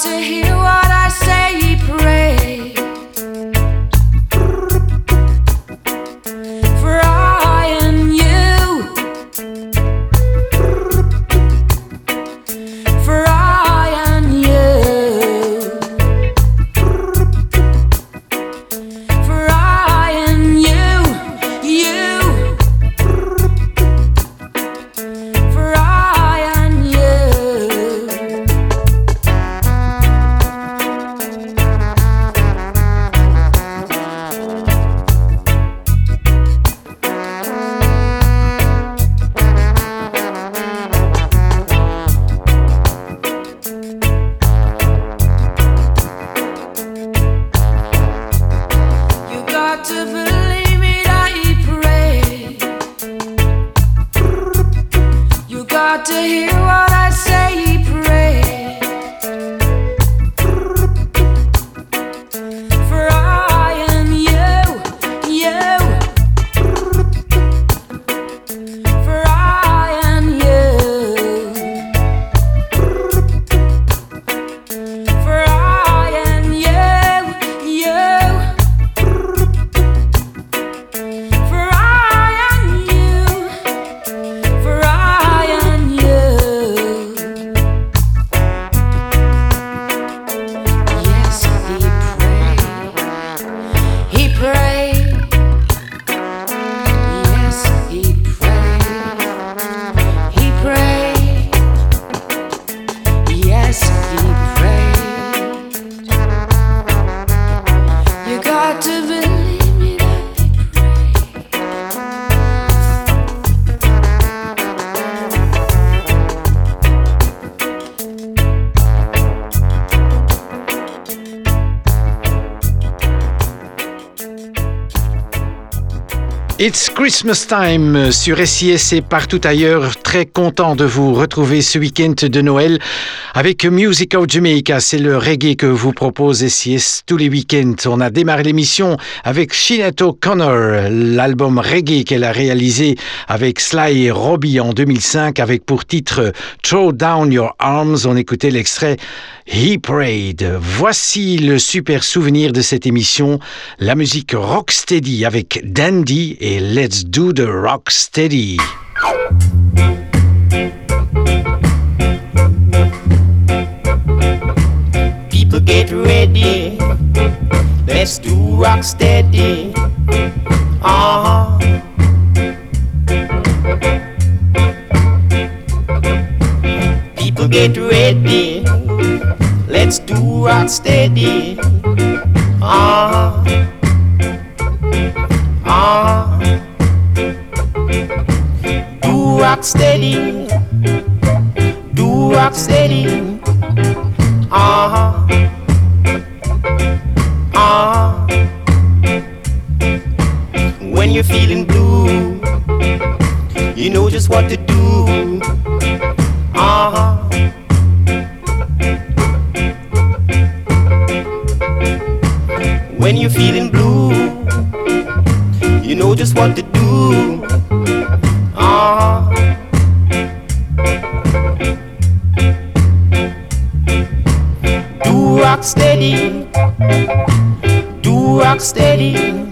To hear It's Christmas time sur SIS et partout ailleurs. Très content de vous retrouver ce week-end de Noël avec Music of Jamaica. C'est le reggae que vous propose SIS tous les week-ends. On a démarré l'émission avec Sinead O'Connor, l'album reggae qu'elle a réalisé avec Sly et Robbie en 2005 avec pour titre Throw Down Your Arms. On écoutait l'extrait He Prayed. Voici le super souvenir de cette émission, la musique Rocksteady avec Dandy et Let's Do the Rock Steady. People get ready. Let's do rock steady. Uh huh. People get ready. Let's do rock steady. Uh Ah, do rock steady, do rock steady. Ah, ah. When you're feeling blue, you know just what to do. Ah. When you're feeling blue you know just what to do. Uh huh. Do rock steady. Do rock steady.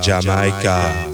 Jamaica.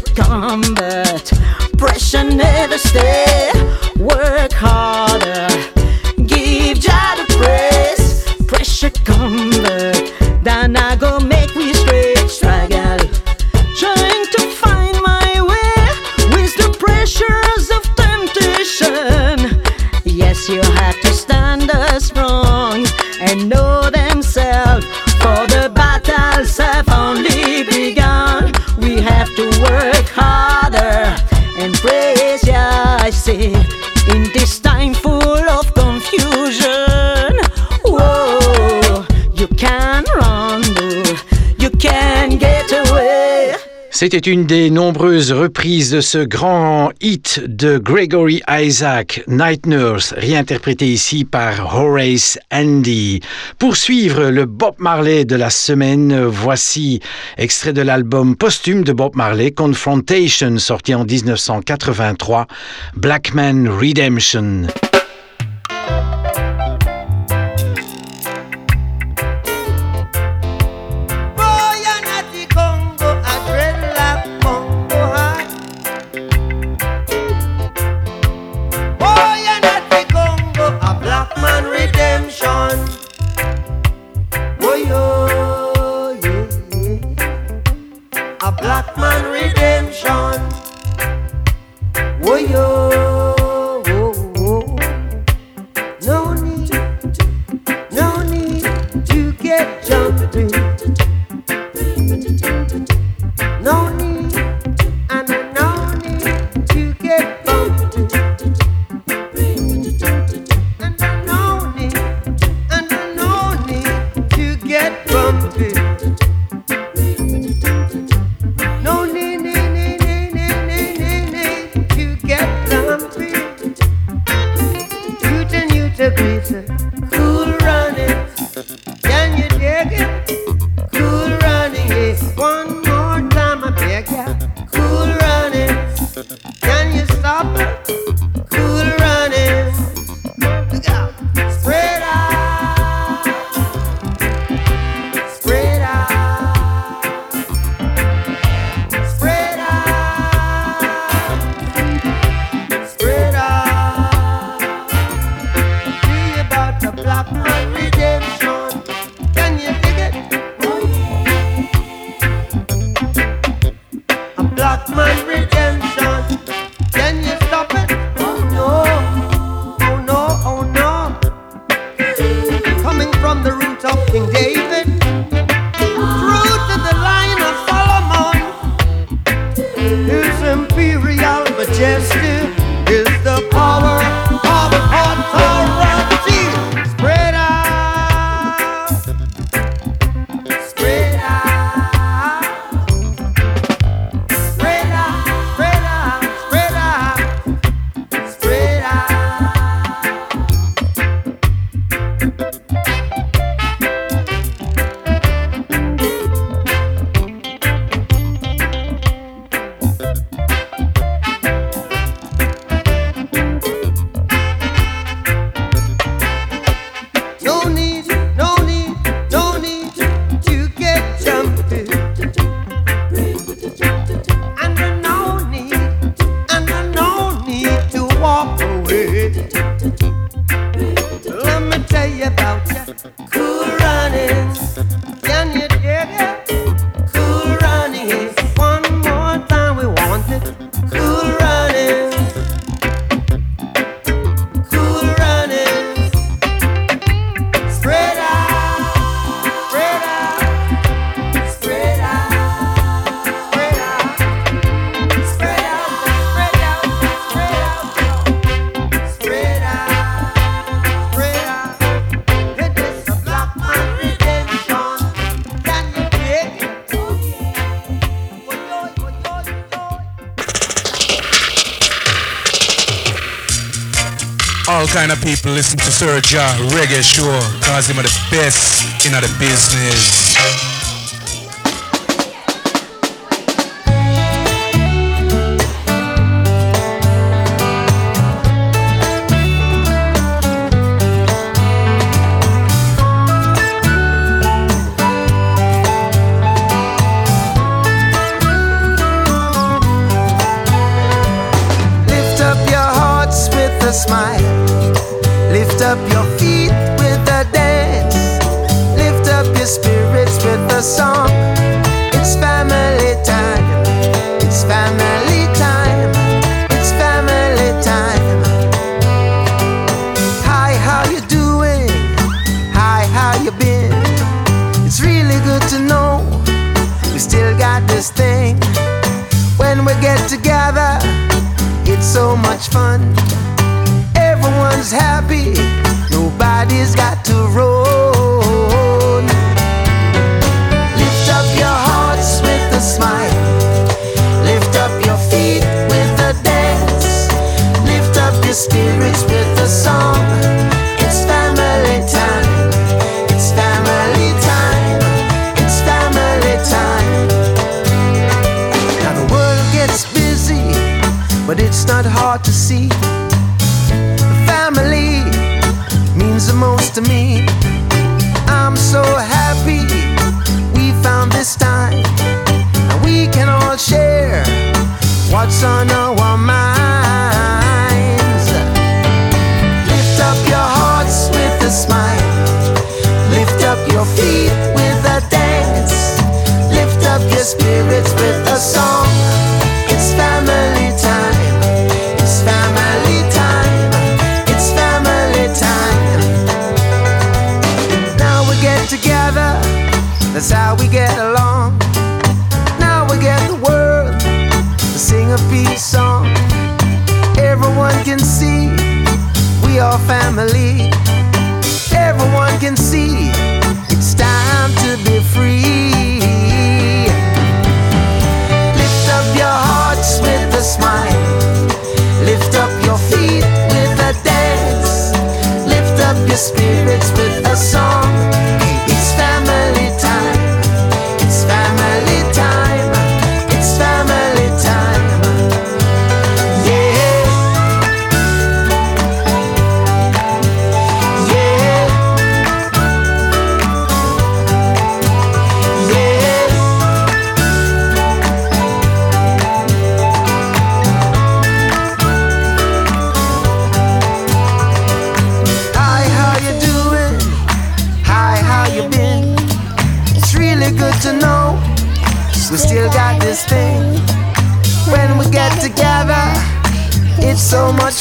combat. Pressure never stays. C'était une des nombreuses reprises de ce grand hit de Gregory Isaac, Night Nurse, réinterprété ici par Horace Andy. Pour suivre le Bob Marley de la semaine, voici extrait de l'album posthume de Bob Marley, Confrontation, sorti en 1983, Blackman Redemption. Listen to Sir Jah Reggae Show cause him are the best in the business.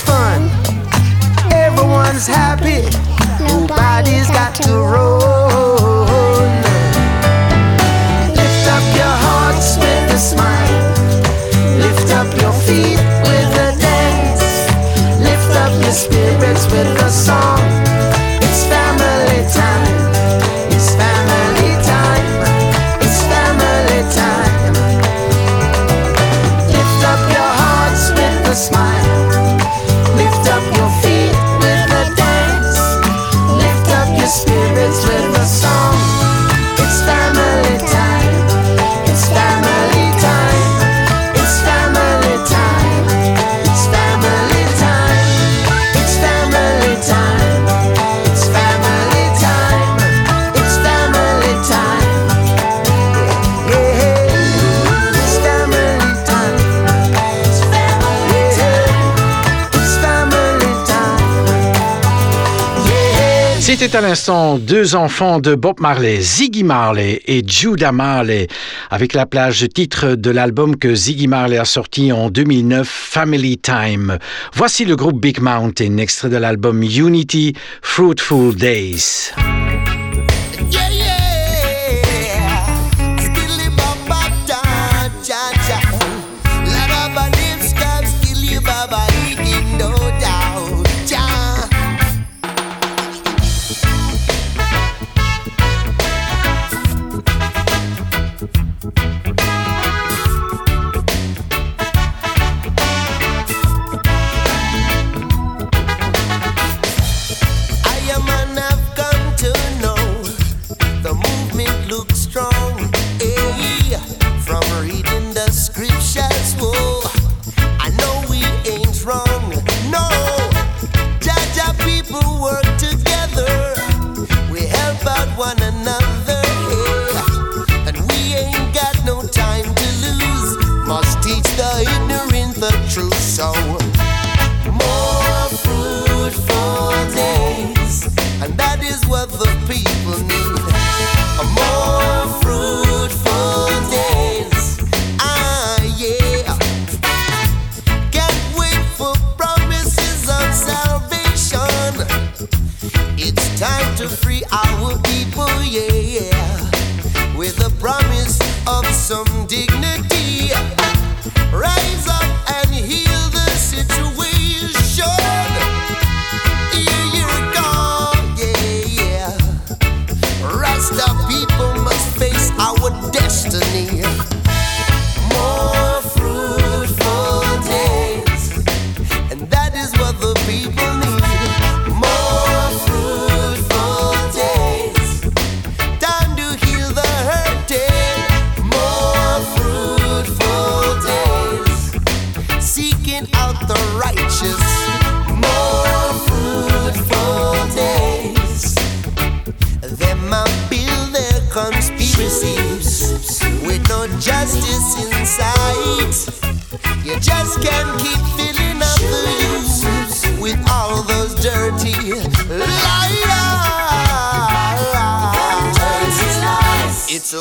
fun. C'était à l'instant deux enfants de Bob Marley, Ziggy Marley et Judah Marley, avec la plage titre de l'album que Ziggy Marley a sorti en 2009, Family Time. Voici le groupe Big Mountain, extrait de l'album Unity, Fruitful Days.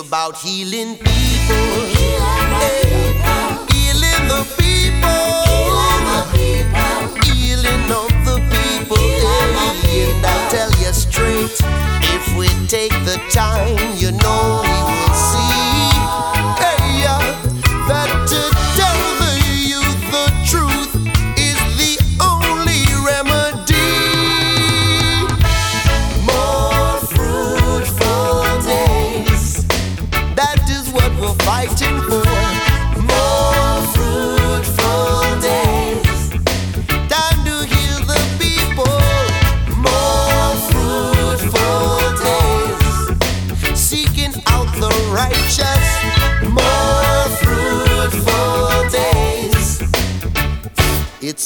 About healing people, healing the people, healing of the people. And I tell you straight, if we take the time, you know we will see.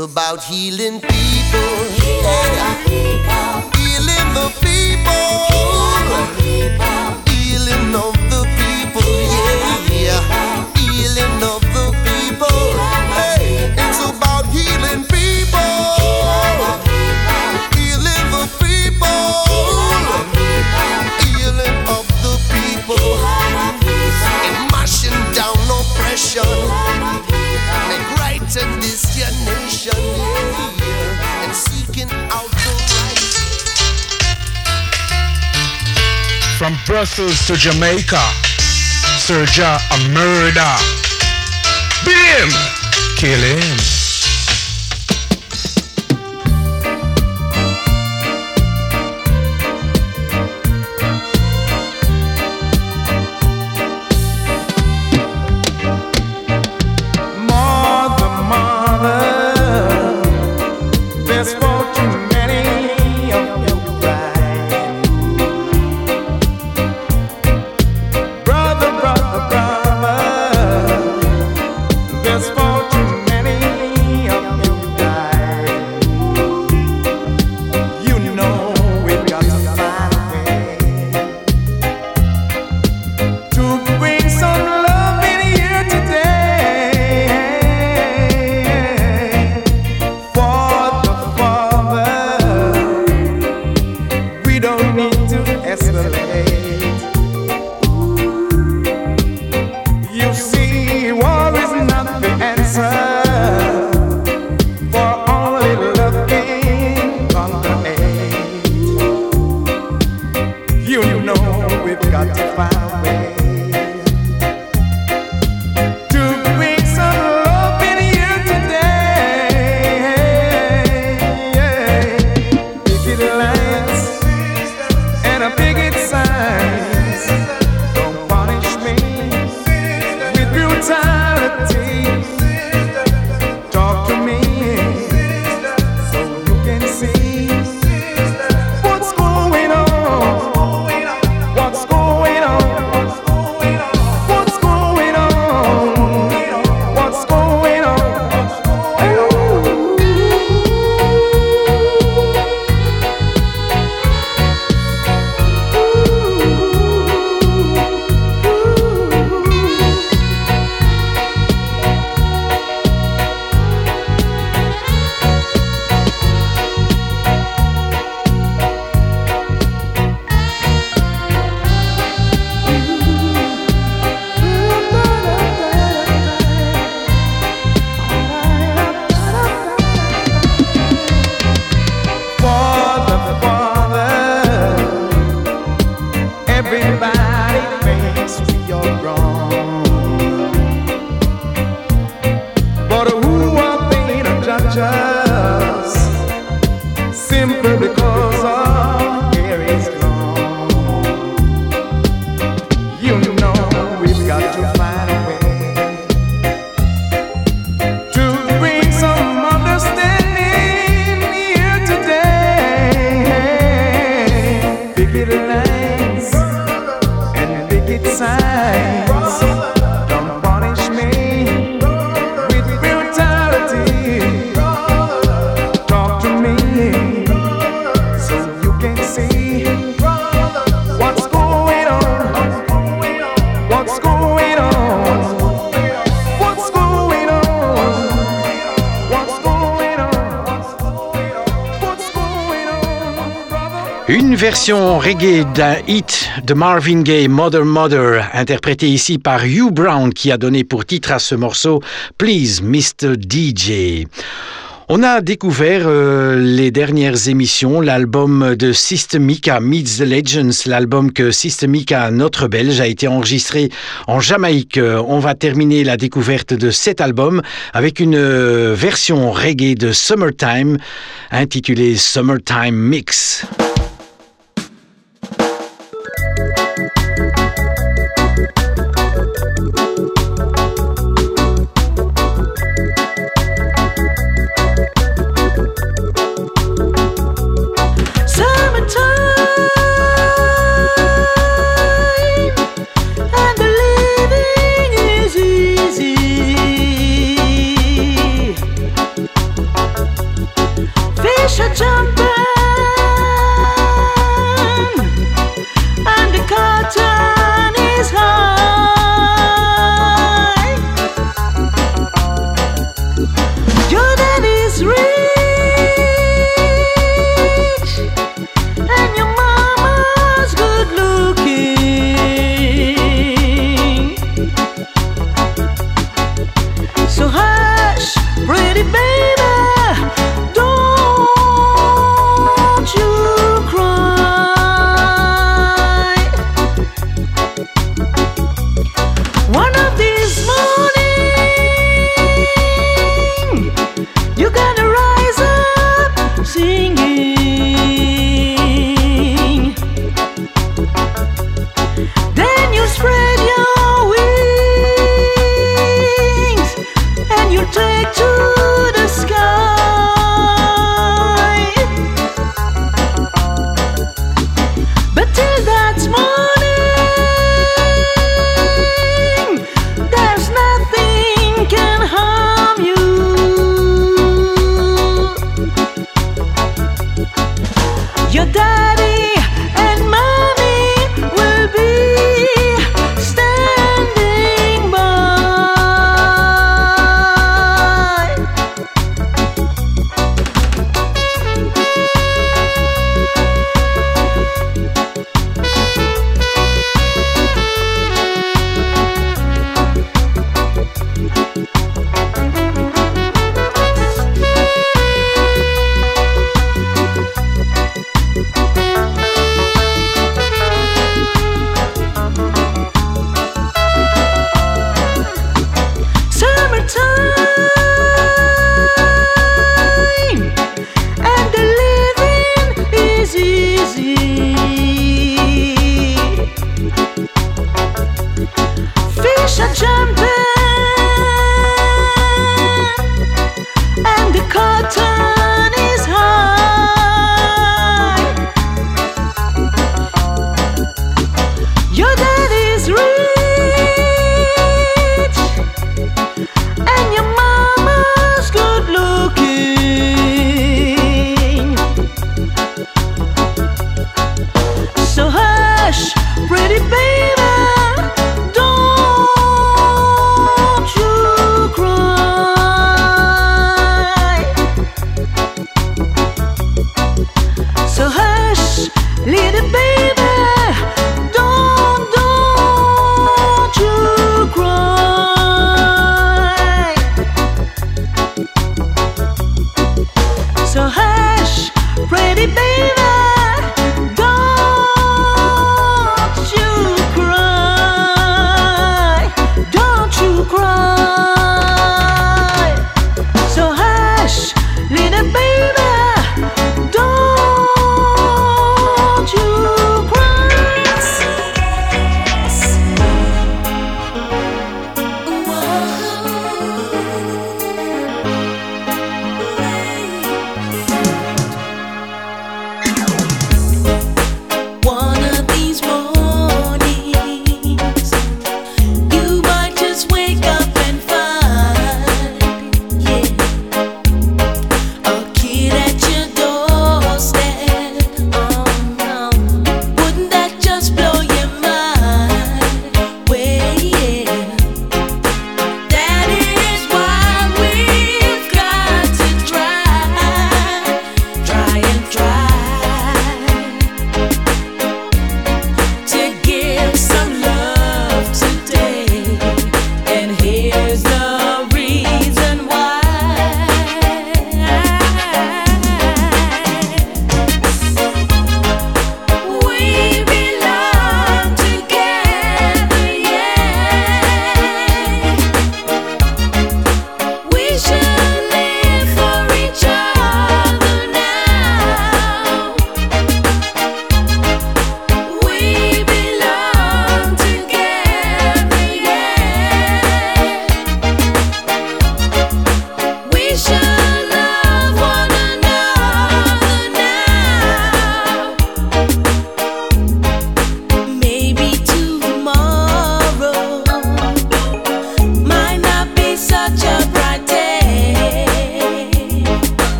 about healing people. Healing the people. Healing the people. Healing the people. Healing the From Brussels to Jamaica, Serja a murder. Beat him, kill him. Version reggae d'un hit de Marvin Gaye, Mother Mother, interprété ici par Hugh Brown, qui a donné pour titre à ce morceau Please Mr. DJ. On a découvert euh, les dernières émissions l'album de Systemica Meets the Legends, l'album que Systemica, notre belge, a été enregistré en Jamaïque. Euh, on va terminer la découverte de cet album avec une euh, version reggae de Summertime intitulée Summertime Mix.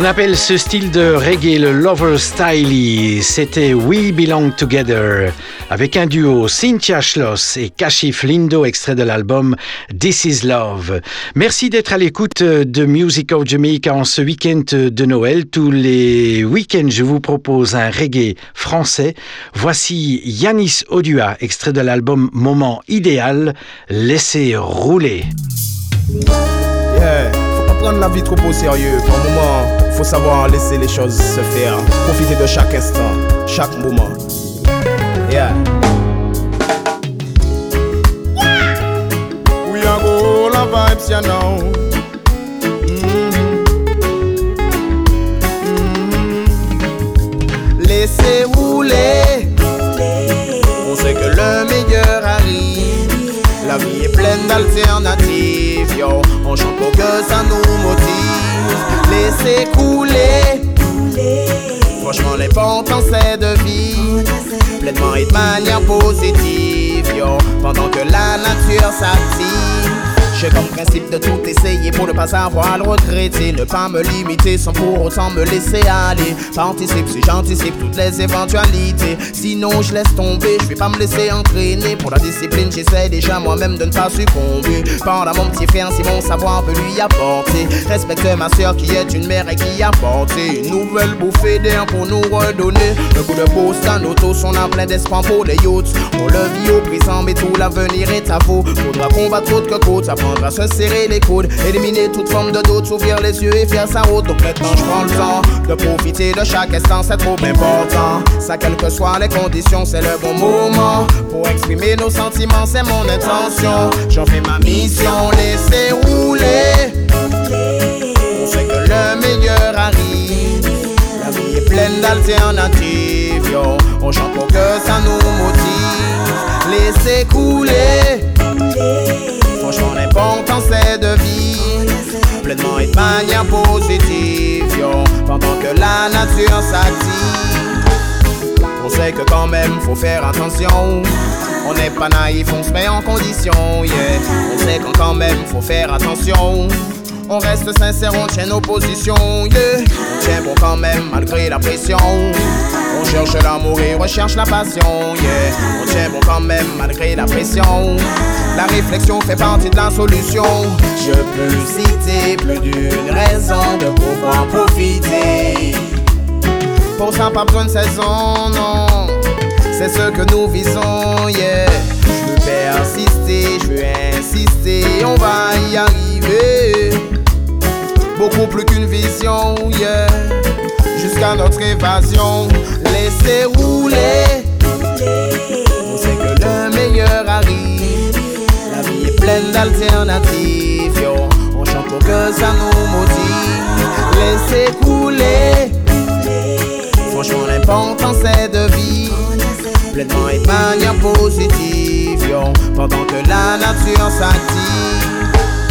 On appelle ce style de reggae le lover style. C'était We Belong Together avec un duo Cynthia Schloss et Kashif Lindo, extrait de l'album This Is Love. Merci d'être à l'écoute de Music of Jamaica en ce week-end de Noël. Tous les week-ends, je vous propose un reggae français. Voici Yanis Odua, extrait de l'album Moment idéal. Laissez rouler. Prendre la vie trop au sérieux. Par moment, faut savoir laisser les choses se faire. Profiter de chaque instant, chaque moment. Yeah. We are go la vibes, you know. Laissez rouler. On sait que le meilleur arrive. La vie est pleine d'alternatives, yo. On chante pour que ça nous motive. Laissez couler. Franchement, l'important c'est de vivre pleinement et de manière positive, yo. Pendant que la nature s'active. J'ai comme principe de tout essayer pour ne pas avoir le regretter. Ne pas me limiter sans pour autant me laisser aller. Participe si j'anticipe toutes les éventualités. Sinon, je laisse tomber, je vais pas me laisser entraîner. Pour la discipline, j'essaie déjà moi-même de ne pas succomber. Pendant mon petit frère, si mon savoir peut lui apporter. Respecte ma soeur qui est une mère et qui a porté une nouvelle bouffée d'air pour nous redonner. Le coup de pouce à nos tous, on plein d'espoir pour les youths. On le vit au présent, mais tout l'avenir est à vous. Faudra combattre autre que côte, à se serrer les coudes, éliminer toute forme de doute, s'ouvrir les yeux et faire sa route. Donc maintenant je prends le temps de profiter de chaque instant, c'est trop important. Ça, quelles que soient les conditions, c'est le bon moment pour exprimer nos sentiments, c'est mon intention. J'en fais ma mission, laissez rouler. On sait que le meilleur arrive. La vie est pleine d'alternatives. On chante pour que ça nous motive. Laissez couler. Franchement, l'important c'est de vivre pleinement et de manière positive. Pendant que la nature s'active. On sait que quand même faut faire attention. On n'est pas naïf, on se met en condition, yeah. On sait qu'on quand même faut faire attention. On reste sincère, on tient nos positions, yeah. On tient bon quand même malgré la pression. On cherche l'amour et recherche la passion, yeah. On tient bon quand même malgré la pression. La réflexion fait partie de la solution. Je peux citer plus d'une raison de pouvoir profiter. Pour ça, pas besoin de saison, non. C'est ce que nous visons, yeah. Je veux persister, je veux insister, on va y arriver. Beaucoup plus qu'une vision, yeah. Jusqu'à notre évasion, laissez rouler. On sait que le meilleur arrive. La vie est pleine d'alternatives. On chante pour que ça nous motive. Laissez couler. Franchement, l'important c'est de vivre pleinement et de manière positive. Pendant que la nature s'active.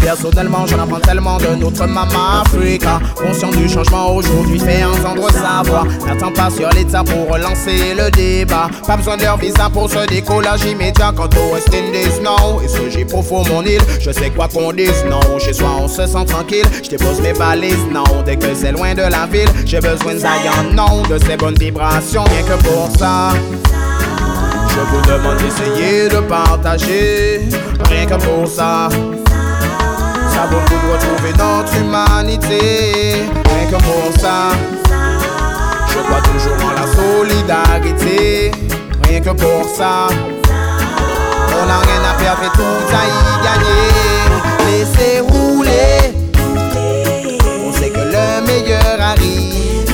Personnellement, j'en apprends tellement de notre maman Africa. Conscient du changement aujourd'hui, fait entendre sa voix. N'attends pas sur l'état pour relancer le débat. Pas besoin de leur visa pour ce décollage immédiat. Quant au West Indies, non. Et ce j'ai profond mon île, je sais quoi qu'on dise, non. Chez soi, on se sent tranquille. Je dépose mes valises, non. Dès que c'est loin de la ville, j'ai besoin de Zion, non. De ces bonnes vibrations, rien que pour ça. Je vous demande d'essayer de partager, rien que pour ça. Ça vaut le coup de retrouver notre humanité, rien que pour ça. Je crois toujours en la solidarité, rien que pour ça. On n'a rien à perdre et tout à y gagner. Laissez rouler, on sait que le meilleur arrive.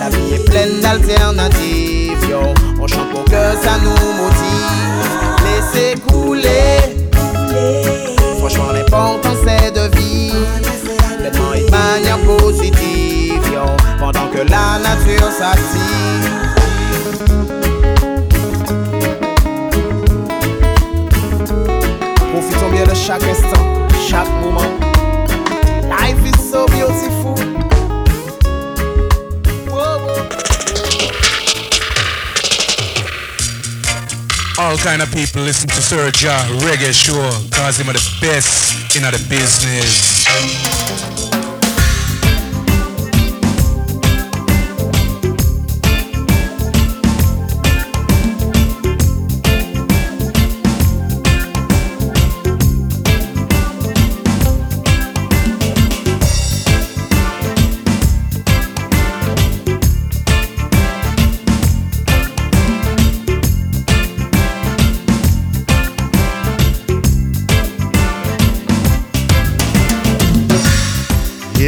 La vie est pleine d'alternatives. On chante pour que ça nous motive. Laissez couler. Franchement, l'important c'est de Nature s'active. Profitons bien de chaque instant, chaque moment. Life is so beautiful. All kind of people listen to Sir Ja Reggae Show cause him are the best in the business.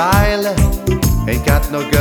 style, ain't got no girl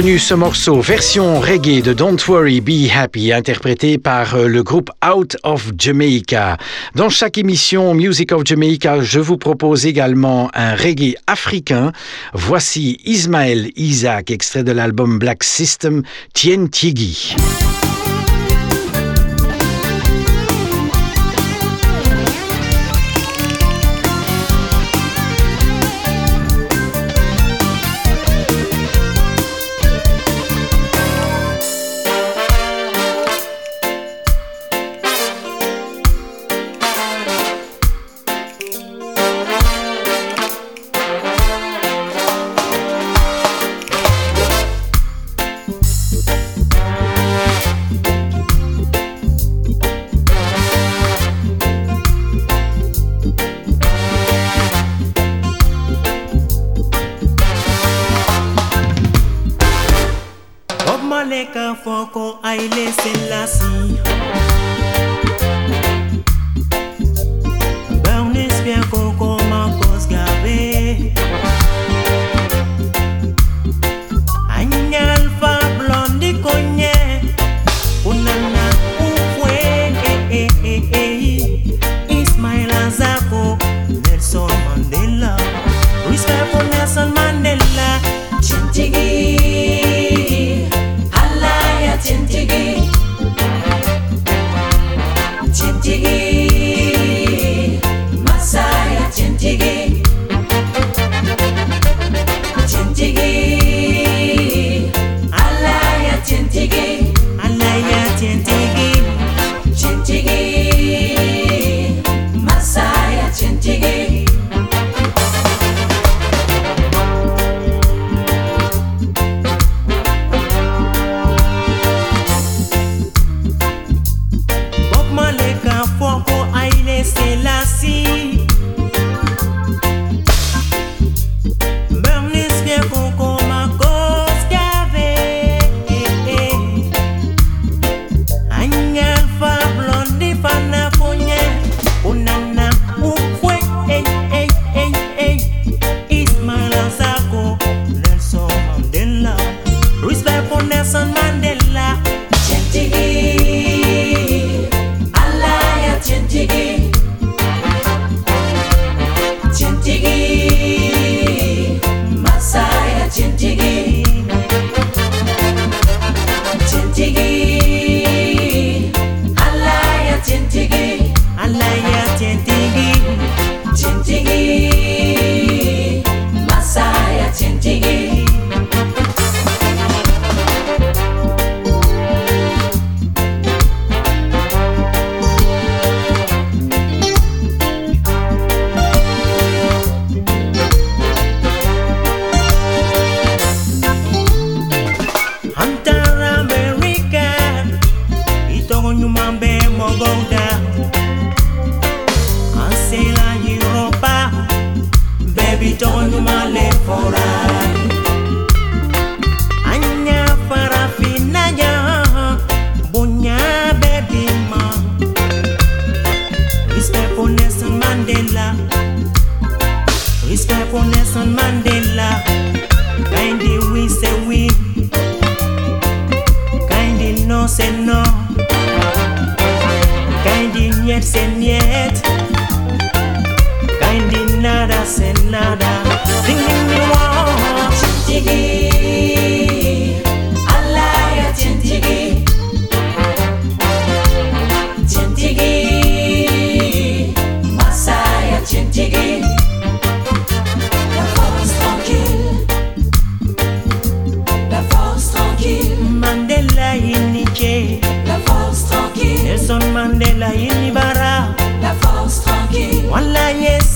reconnu ce morceau, version reggae de Don't Worry, Be Happy, interprété par euh, le groupe Out of Jamaica. Dans chaque émission Music of Jamaica, je vous propose également un reggae africain. Voici Ismaël Isaac, extrait de l'album Black System, Tien Tiegi.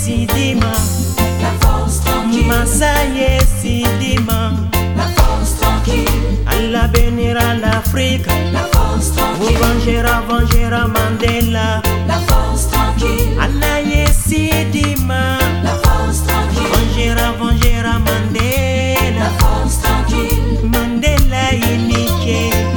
sidima. La force tranquille. Sidima. La force tranquille. Allah bénira l'Afrique. La force tranquille. Vous vengera, vengera Mandela. La force tranquille. Allah ye sidima. La force tranquille. Vengera, vengera Mandela. La force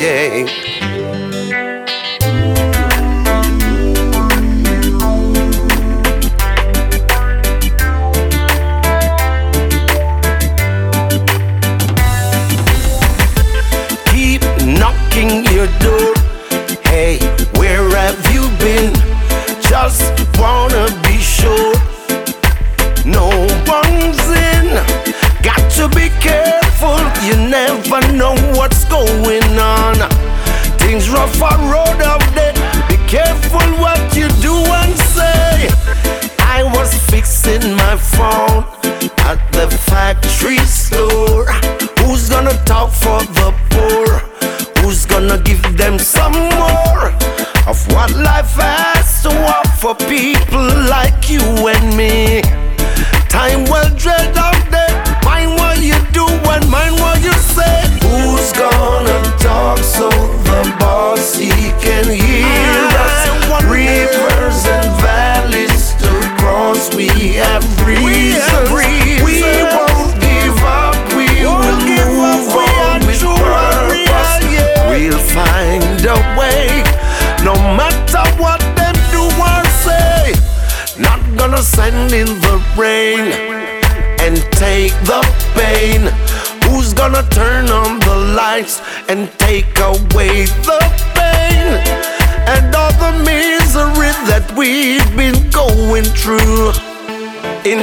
yeah.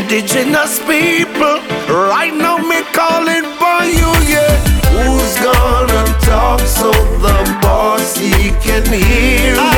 indigenous people. Right now, me calling for you, yeah. Who's gonna talk so the boss he can hear?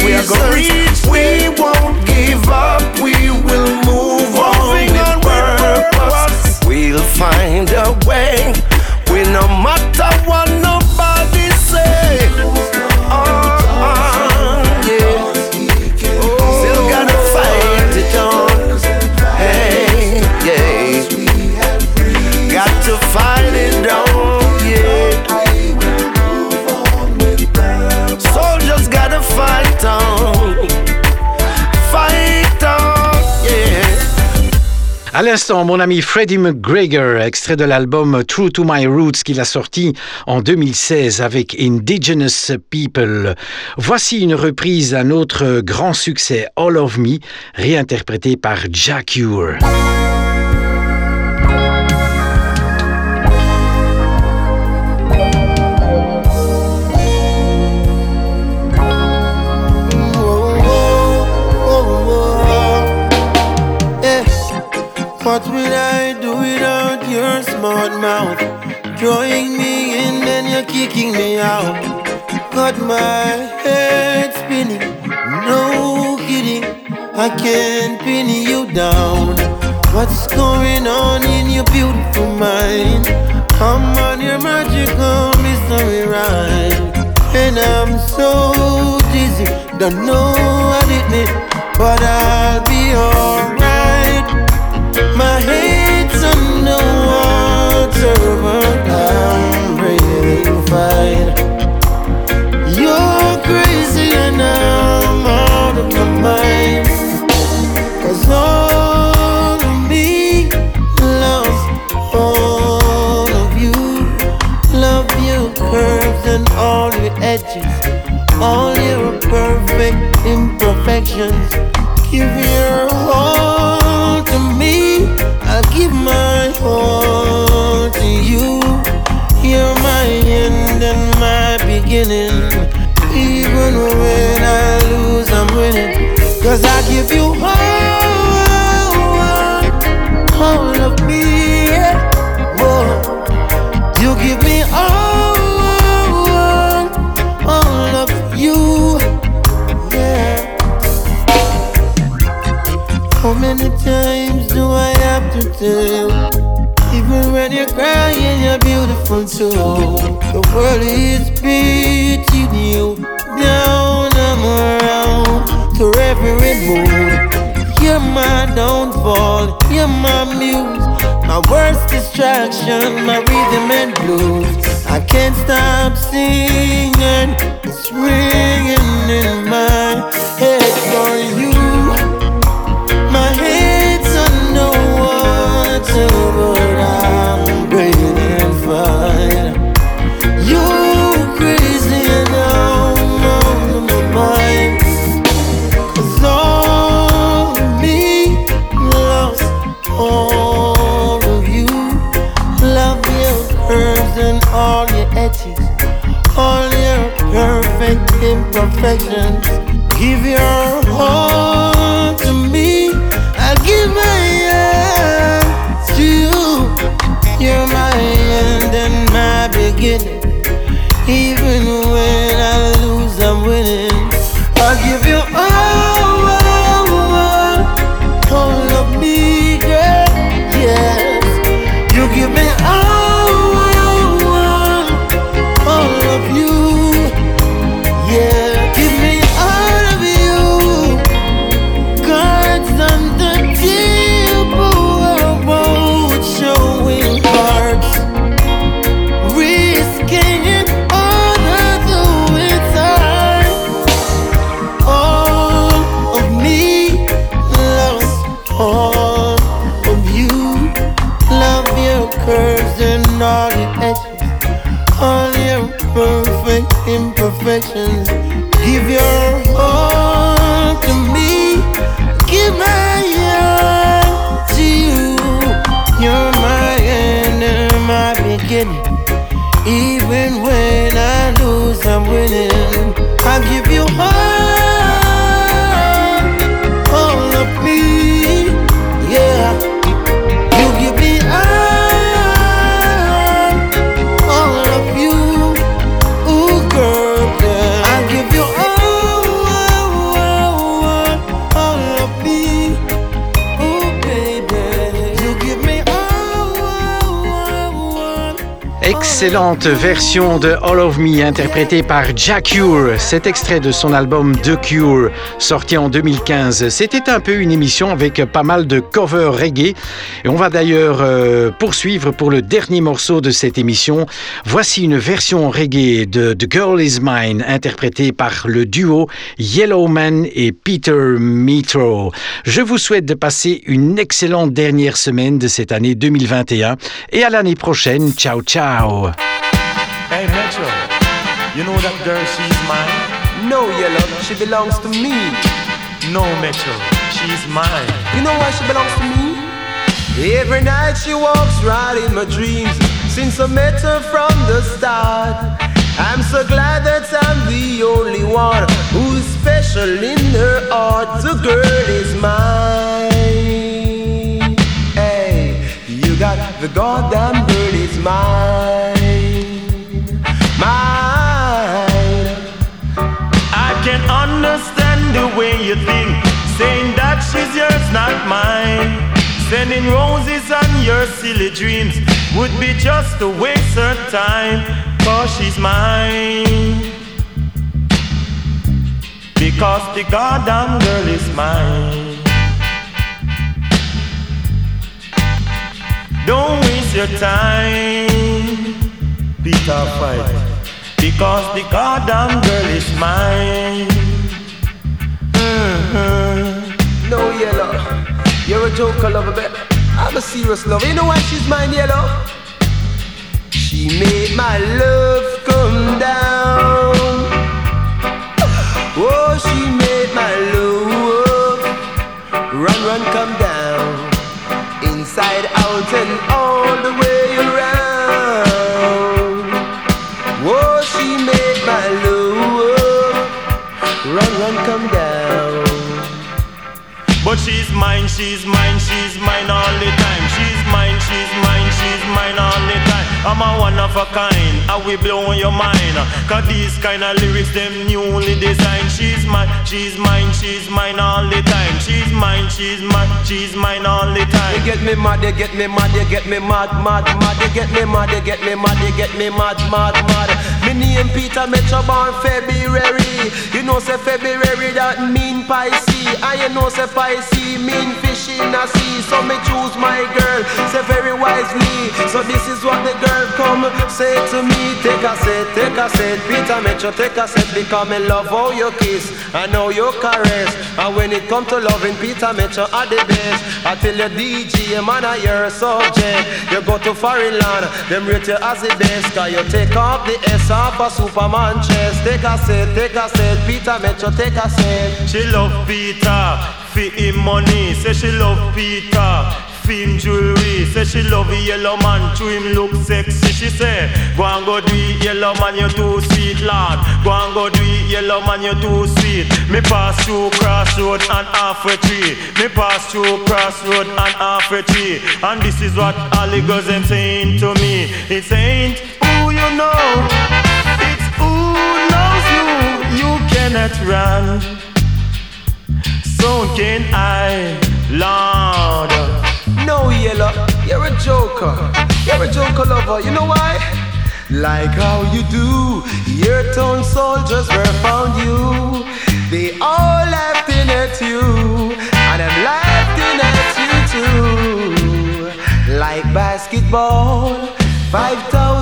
we are going. to l'instant, mon ami Freddie McGregor, extrait de l'album True to My Roots qu'il a sorti en 2016 avec Indigenous People. Voici une reprise d'un autre grand succès, All of Me, réinterprété par Jack Ure. What would I do without your smart mouth? Drawing me in, then you're kicking me out. Got my head spinning, no kidding. I can't pin you down. What's going on in your beautiful mind? I'm on your magical mystery ride. And I'm so dizzy, don't know what it means, but I'll be alright. fight. Distraction, my rhythm and blues. I can't stop singing, beginning. Excellente version de All of Me interprétée par Jack Cure. Cet extrait de son album The Cure, sorti en 2015. C'était un peu une émission avec pas mal de covers reggae. Et on va d'ailleurs euh, poursuivre pour le dernier morceau de cette émission. Voici une version reggae de The Girl Is Mine interprétée par le duo Yellowman et Peter Metro. Je vous souhaite de passer une excellente dernière semaine de cette année 2021 et à l'année prochaine. Ciao ciao. Hey Metro, you know that girl, she's mine? No, Yellow, she belongs to me. No, Metro, she's mine. You know why she belongs to me? Every night she walks right in my dreams since I met her from the start. I'm so glad that I'm the only one who's special in her heart. The girl is mine. Hey, you got the goddamn girl is mine. Mine. sweet thing, saying that she's yours, not mine. Sending roses on your silly dreams would be just a waste of time, cause she's mine. Because the goddamn girl is mine. Don't waste your time, Peter Fight. Because the goddamn girl is mine. Mm-hmm. No yellow, you're a joker lover, baby. I'm a serious lover. You know why she's mine, yellow? She made my love come down. Oh, she made my love run, run, come down. Inside out and all the way mine, she's mine, she's mine all the time. She's mine, she's mine, she's mine all the time. I'm a one of a kind, I will blow your mind. Cause these kind of lyrics, them newly designed. She's mine, she's mine, she's mine all the time. She's mine, she's mine, she's mine all the time. You get me mad, you get me mad, you get me mad, mad, mad. You get me mad, you get me mad, you get me mad, mad, mad. Me name Peter Metro born February. You know say February that mean Pisces. And you know say Pisces mean in the sea. So me choose my girl, say very wisely. So this is what the girl come say to me. Take a set, take a set. Peter Metro, take a set. Because me love how you kiss. I know your caress. And when it come to loving Peter Metro are the best. I tell you DJ, man, I your subject. You go to foreign land, them rate you as the best. Cause you take off the S off a Superman chest. Take a set, take a set. Peter Metro, take a set. She love Peter, fi him money. Say she love Peter, fi jewelry. Say she love the yellow man, to him look sexy. She say, go and go do it, yellow man, you too sweet, lad. Go and go do it, yellow man, you too sweet. Me pass through crossroad and halfway tree. Me pass through crossroad and halfway tree. And this is what all the girls them saying to me. It ain't who you know, it's who knows you. You cannot run sunken eye, Lord. No yellow, you're a joker. You're a joker lover. You know why? Like how you do, your torn soldiers were found you. They all laughing at you, and I'm laughing at you too. Like basketball, five thousand.